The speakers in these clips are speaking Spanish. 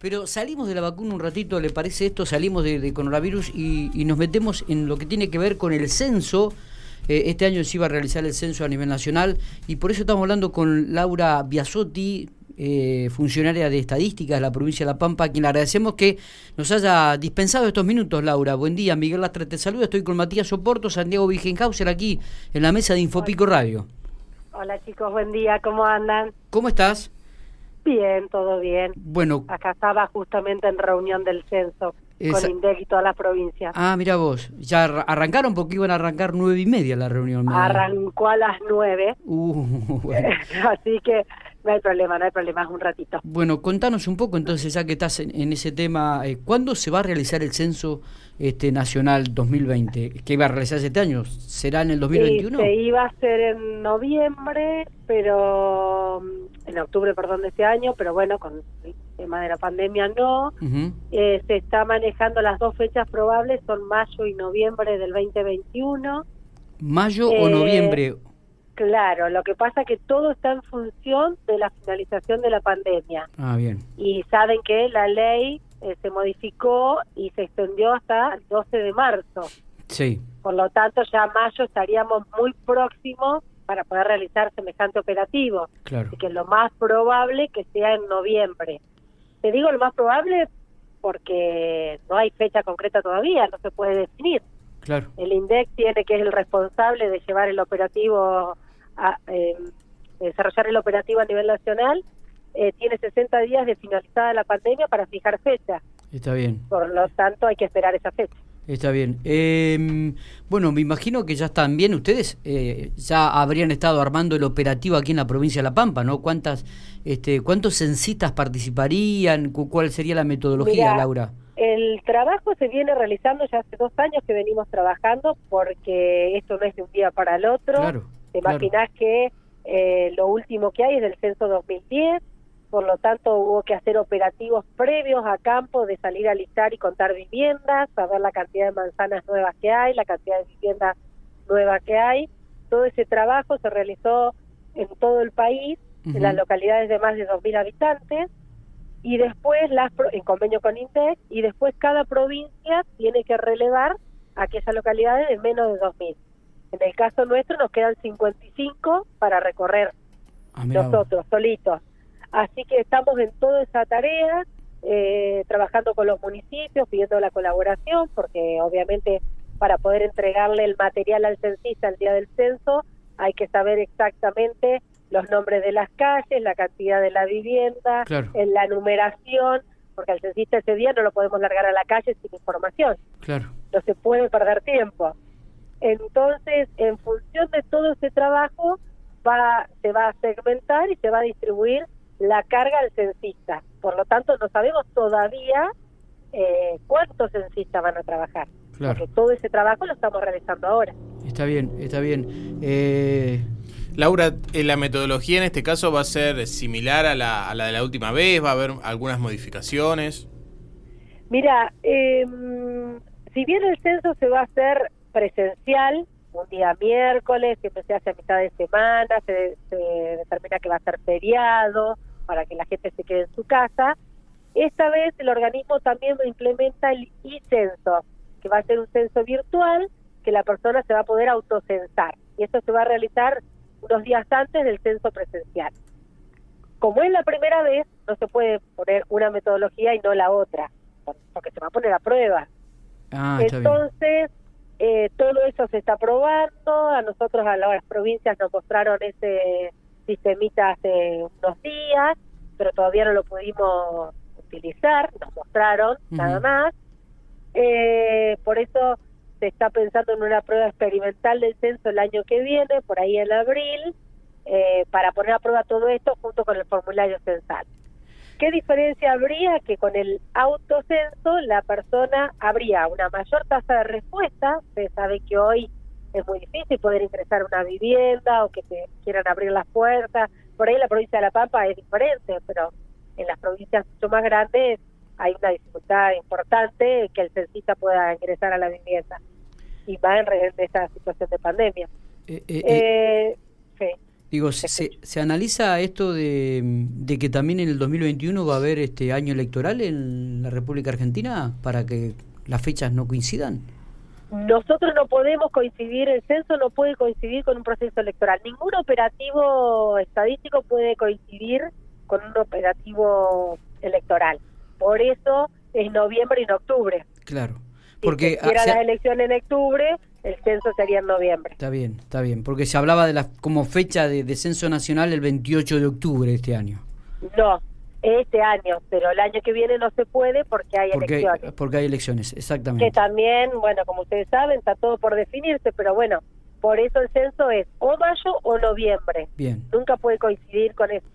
Pero salimos de la vacuna un ratito, ¿le parece esto? Salimos de, coronavirus y, nos metemos en lo que tiene que ver con el censo. Eh, este año se iba a realizar el censo a nivel nacional y por eso estamos hablando con Laura Biasotti, eh, funcionaria de estadísticas de la provincia de La Pampa, a quien le agradecemos que nos haya dispensado estos minutos, Laura. Buen día, Miguel Lastre te saluda. Estoy con Matías Soporto, Santiago Vigenhauser, aquí en la mesa de Infopico Radio. Hola chicos, buen día, ¿cómo andan? ¿Cómo estás? Bien, todo bien. Bueno. Acá estaba justamente en reunión del censo con INDEC y todas las provincias. Ah, mira vos. ¿Ya arrancaron? Porque iban a arrancar nueve y media la reunión. Arrancó a las nueve. Uh, Así que no hay problema, no hay problema, es un ratito. Bueno, contanos un poco entonces, ya que estás en, ese tema, eh, ¿cuándo se va a realizar el censo este nacional 2020? ¿Qué iba a realizar este año? ¿Será en el 2021? se iba a hacer en noviembre, pero en octubre, perdón, de este año, pero bueno, con el tema de la pandemia no. Eh, se está manejando las dos fechas probables, son mayo y noviembre del 2021. ¿Mayo o eh, noviembre? Claro, lo que pasa es que todo está en función de la finalización de la pandemia. Ah, bien. Y saben que la ley eh, se modificó y se extendió hasta el 12 de marzo. Sí. Por lo tanto, ya mayo estaríamos muy próximos para poder realizar semejante operativo. Claro. Así que lo más probable que sea en noviembre. Te digo lo más probable porque no hay fecha concreta todavía, no se puede definir. Claro. El INDEC tiene que es el responsable de llevar el operativo eh, desarrollar el operativo a nivel nacional, eh, tiene 60 días de finalizada la pandemia para fijar fecha. Está bien. Por lo tanto, hay que esperar esa fecha. Está bien. Em, bueno, me imagino que ya están bien ustedes, eh, ya habrían estado armando el operativo aquí en la provincia de La Pampa, ¿no? ¿Cuántas, este, ¿Cuántos censistas participarían? ¿Cuál sería la metodología, Laura? El trabajo se viene realizando ya hace dos años que venimos trabajando porque esto no es de un día para el otro. Claro. Te imaginas que eh, lo último que hay es del censo 2010, por lo tanto hubo que hacer operativos previos a campo de salir a listar y contar viviendas, saber la cantidad de manzanas nuevas que hay, la cantidad de viviendas nuevas que hay. Todo ese trabajo se realizó en todo el país, en las localidades de más de 2.000 habitantes, y después las en convenio con INTEC, y después cada provincia tiene que relevar aquellas localidades de menos de 2.000. En el caso nuestro nos quedan 55 para recorrer ah, nosotros solitos. Así que estamos en toda esa tarea, eh, trabajando con los municipios, pidiendo la colaboración, porque obviamente para poder entregarle el material al censista el día del censo hay que saber exactamente los nombres de las calles, la cantidad de la vivienda, en la numeración, porque al censista ese día no lo podemos largar a la calle sin información. Claro. No se puede perder tiempo. Entonces, en función de todo ese trabajo, va, se va a segmentar y se va a distribuir la carga al censista. Por lo tanto, no sabemos todavía eh, cuántos censistas van a trabajar. Claro. Porque todo ese trabajo lo estamos realizando ahora. Está bien, está bien. Eh... Laura, eh, ¿la metodología en este caso va a ser similar a la, a la de la última vez? ¿Va a haber algunas modificaciones? Mira, eh, si bien el censo se va a hacer presencial, un día miércoles, siempre se hace a mitad de semana, se, determina que va a ser feriado para que la gente se quede en su casa. Esta vez el organismo también implementa el e-censo, que va a ser un censo virtual que la persona se va a poder autocensar. Y esto se va a realizar unos días antes del censo presencial. Como es la primera vez, no se puede poner una metodología y no la otra, porque se va a poner a prueba. Ah, Entonces, eh, todo eso se está probando, a nosotros, a las provincias nos mostraron ese sistemita hace unos días, pero todavía no lo pudimos utilizar, nos mostraron nada más. Eh, por eso se está pensando en una prueba experimental del censo el año que viene, por ahí en abril, eh, para poner a prueba todo esto junto con el formulario censal. ¿Qué diferencia habría que con el autocenso la persona habría una mayor tasa de respuesta? Ustedes saben que hoy es muy difícil poder ingresar a una vivienda o que te quieran abrir las puertas. Por ahí la provincia de La Pampa es diferente, pero en las provincias mucho más grandes hay una dificultad importante que el censista pueda ingresar a la vivienda y va en esta situación de pandemia. Eh, eh, eh, sí. Digo, se, se, analiza esto de, de, que también en el 2021 va a haber este año electoral en la República Argentina para que las fechas no coincidan? Nosotros no podemos coincidir, el censo no puede coincidir con un proceso electoral. Ningún operativo estadístico puede coincidir con un operativo electoral. Por eso es noviembre y en octubre. Claro. Porque si era la elección en octubre, el censo sería en noviembre. Está bien, está bien. Porque se hablaba de la como fecha de, de censo nacional el 28 de octubre de este año. No, este año, pero el año que viene no se puede porque hay elecciones. Porque hay elecciones, exactamente. Que también, bueno, como ustedes saben, está todo por definirse, pero bueno, por eso el censo es o mayo o noviembre. Bien. Nunca puede coincidir con eso.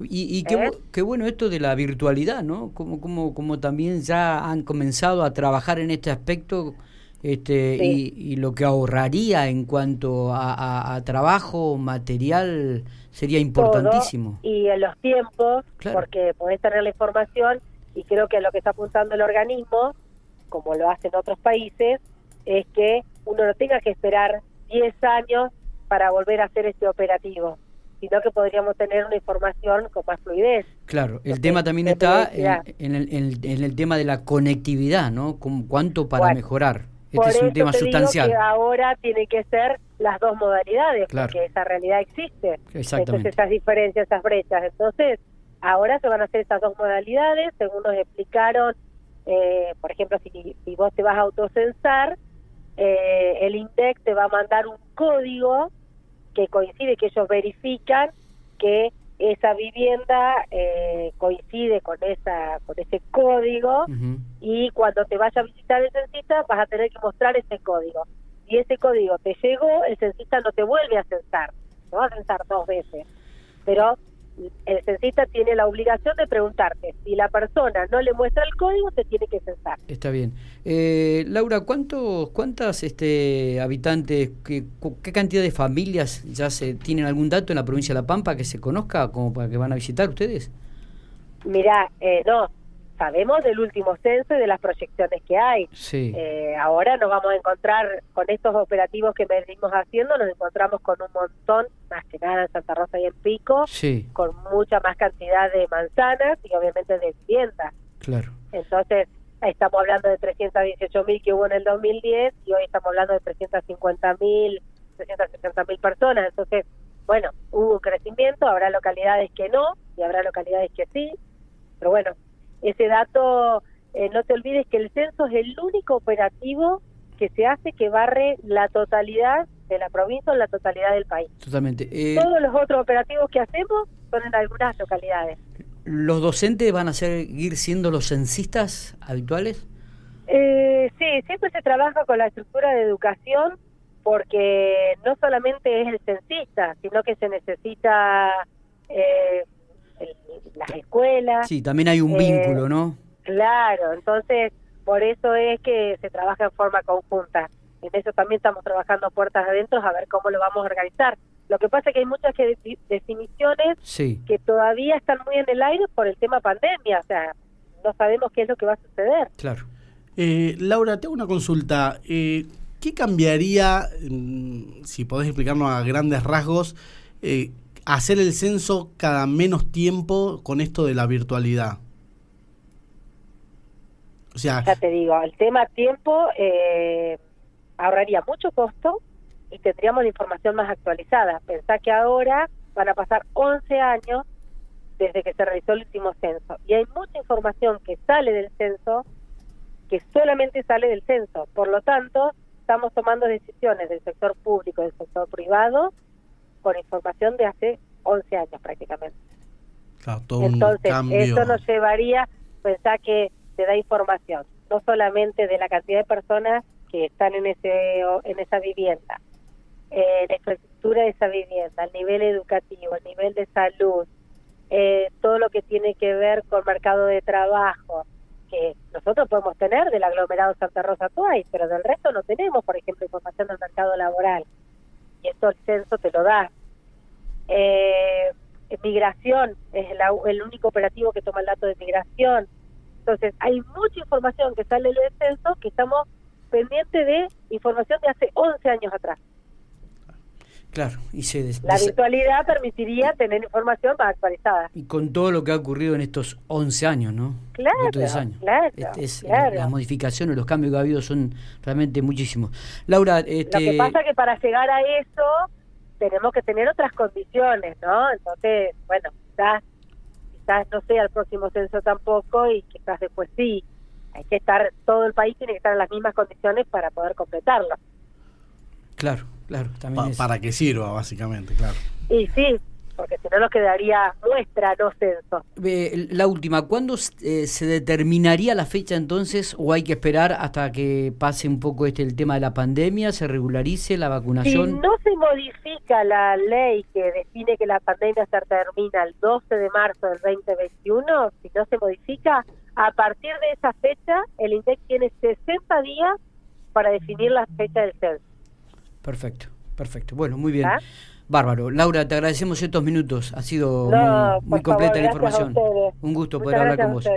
Y, y qué, ¿Eh? qué, bueno esto de la virtualidad, ¿no? Como, como, como también ya han comenzado a trabajar en este aspecto este, y, y, lo que ahorraría en cuanto a, a, trabajo, material, sería importantísimo. y en los tiempos, porque podés tener la información y creo que lo que está apuntando el organismo, como lo hacen otros países, es que uno no tenga que esperar 10 años para volver a hacer este operativo sino que podríamos tener una información con más fluidez. Claro, el tema también está en, el, en, el, tema de la conectividad, ¿no? ¿Cuánto para mejorar? Este es un tema sustancial. que ahora tiene que ser las dos modalidades, porque esa realidad existe. Entonces, esas diferencias, esas brechas. Entonces, ahora se van a hacer esas dos modalidades, según nos explicaron, eh, por ejemplo, si, si vos te vas a autocensar, eh, el INDEC te va a mandar un código que coincide, que ellos verifican que esa vivienda eh, coincide con esa con ese código y cuando te vaya a visitar el censista vas a tener que mostrar ese código. Si ese código te llegó, el censista no te vuelve a censar, te va a censar dos veces. Pero el censista tiene la obligación de preguntarte. Si la persona no le muestra el código, te tiene que censar. Está bien. Eh, Laura, ¿cuántos, ¿cuántas este, habitantes, qué, qué, cantidad de familias ya se tienen algún dato en la provincia de La Pampa que se conozca como para que van a visitar ustedes? Mira, eh, no, sabemos del último censo y de las proyecciones que hay. Sí. Eh, ahora nos vamos a encontrar con estos operativos que venimos haciendo, nos encontramos con un montón, más que nada en Santa Rosa y en Pico, sí. con mucha más cantidad de manzanas y obviamente de viviendas. Claro. Entonces, estamos hablando de 318 mil que hubo en el 2010 y hoy estamos hablando de 350 mil, 360 mil personas. Entonces, bueno, hubo un crecimiento, habrá localidades que no y habrá localidades que sí, pero bueno, ese dato, eh, no te olvides que el censo es el único operativo que se hace que barre la totalidad de la provincia o la totalidad del país. Totalmente. Eh, Todos los otros operativos que hacemos son en algunas localidades. ¿Los docentes van a seguir siendo los censistas habituales? Eh, sí, siempre se trabaja con la estructura de educación porque no solamente es el censista, sino que se necesita eh, las escuelas. Sí, también hay un eh, vínculo, ¿no? Claro, entonces por eso es que se trabaja en forma conjunta. En eso también estamos trabajando puertas adentro a ver cómo lo vamos a organizar. Lo que pasa es que hay muchas definiciones que todavía están muy en el aire por el tema pandemia, o sea, no sabemos qué es lo que va a suceder. Claro. Eh, Laura, te hago una consulta. Eh, ¿Qué cambiaría, mm, si podés explicarnos a grandes rasgos, eh, hacer el censo cada menos tiempo con esto de la virtualidad? O sea, ya te digo, el tema tiempo eh, ahorraría mucho costo y tendríamos la información más actualizada. Pensá que ahora van a pasar 11 años desde que se realizó el último censo y hay mucha información que sale del censo que solamente sale del censo. Por lo tanto, estamos tomando decisiones del sector público, del sector privado, con información de hace 11 años prácticamente. Entonces, eso nos llevaría, pensar que se da información, no solamente de la cantidad de personas que están en ese en esa vivienda, eh, la infraestructura de esa vivienda, el nivel educativo, el nivel de salud, eh, todo lo que tiene que ver con mercado de trabajo, que nosotros podemos tener del aglomerado Santa Rosa Tuay, pero del resto no tenemos, por ejemplo, información del mercado laboral. Y eso el censo te lo da. Eh, migración es el único operativo que toma el dato de migración. Entonces, hay mucha información que sale del censo que estamos pendientes de información de hace 11 años atrás. Claro, y se La virtualidad permitiría tener información más actualizada. Y con todo lo que ha ocurrido en estos 11 años, ¿no? Claro, años. claro, este Las modificaciones, los cambios que ha habido son realmente muchísimos. Laura, este... Lo que pasa es que para llegar a eso tenemos que tener otras condiciones, ¿no? Entonces, bueno, quizás, quizás no sea el próximo censo tampoco y quizás después sí. Hay que estar, todo el país tiene que estar en las mismas condiciones para poder completarlo. Claro, claro, también Para que sirva, básicamente, claro. Y sí, porque si no nos quedaría muestra, no censo. la última, ¿cuándo eh, se determinaría la fecha entonces o hay que esperar hasta que pase un poco este el tema de la pandemia, se regularice la vacunación? Si no se modifica la ley que define que la pandemia se termina el 12 de marzo del 2021, si no se modifica, a partir de esa fecha el INDEC tiene 60 días para definir la fecha del censo. Perfecto, perfecto. Bueno, muy bien. ¿Ah? Bárbaro. Laura, te agradecemos estos minutos. Ha sido muy, completa la información. Un gusto poder hablar con vos.